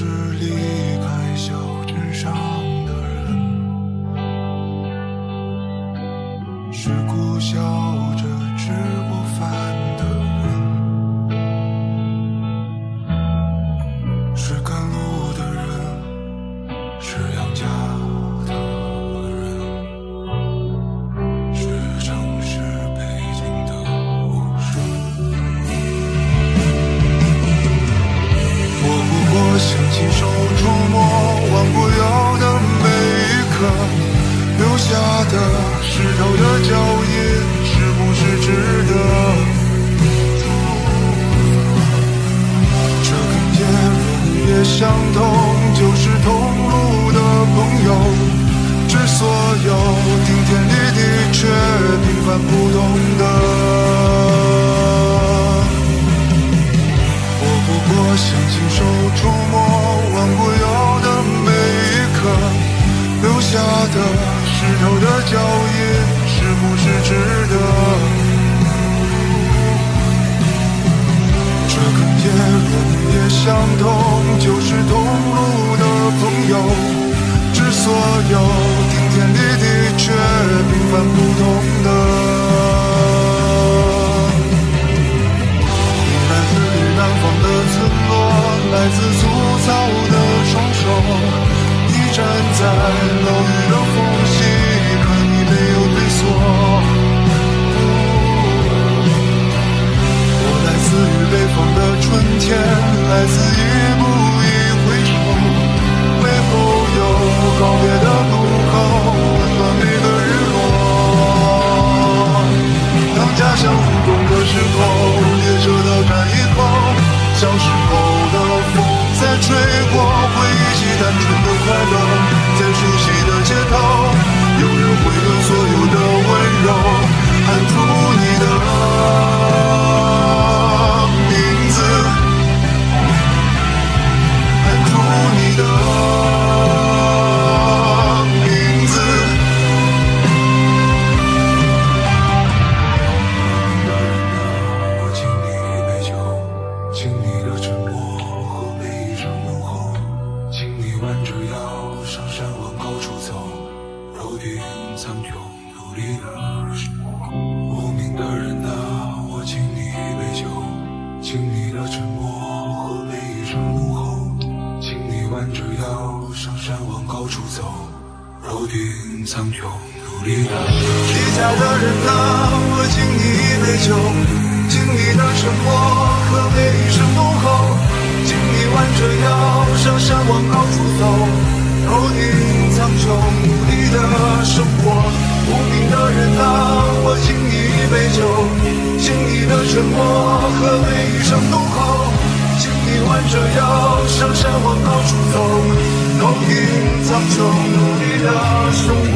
是离开小镇上的人是故乡下的湿透的脚印，是不是值得？这根叶轮也相同，就是同路的朋友。致所有顶天立地却平凡普通的。我不过想亲手触摸忘不了的每一刻，留下的。湿透的脚印，是不是值得？这根叶轮也相同，就是同路的朋友。致所有顶天立地却平凡普通的。你来自于南方的村落，来自粗糙的双手。你站在楼宇的缝自一步一回首，背后有告别的路口，温暖每个日落。当家乡入冬的时候，列车到站以后，小时候的风在吹苍穹努力的生活，无名的人啊，我敬你一杯酒，敬你的沉默和每一声怒吼，请你弯着腰上山往高处走，头顶苍穹努力的。离家的人啊，我敬你一杯酒，敬你的沉默和每一声怒吼，请你弯着腰上山往高处走，头顶苍穹。努力的生着腰上山往高处走，头顶苍穹努力的生活，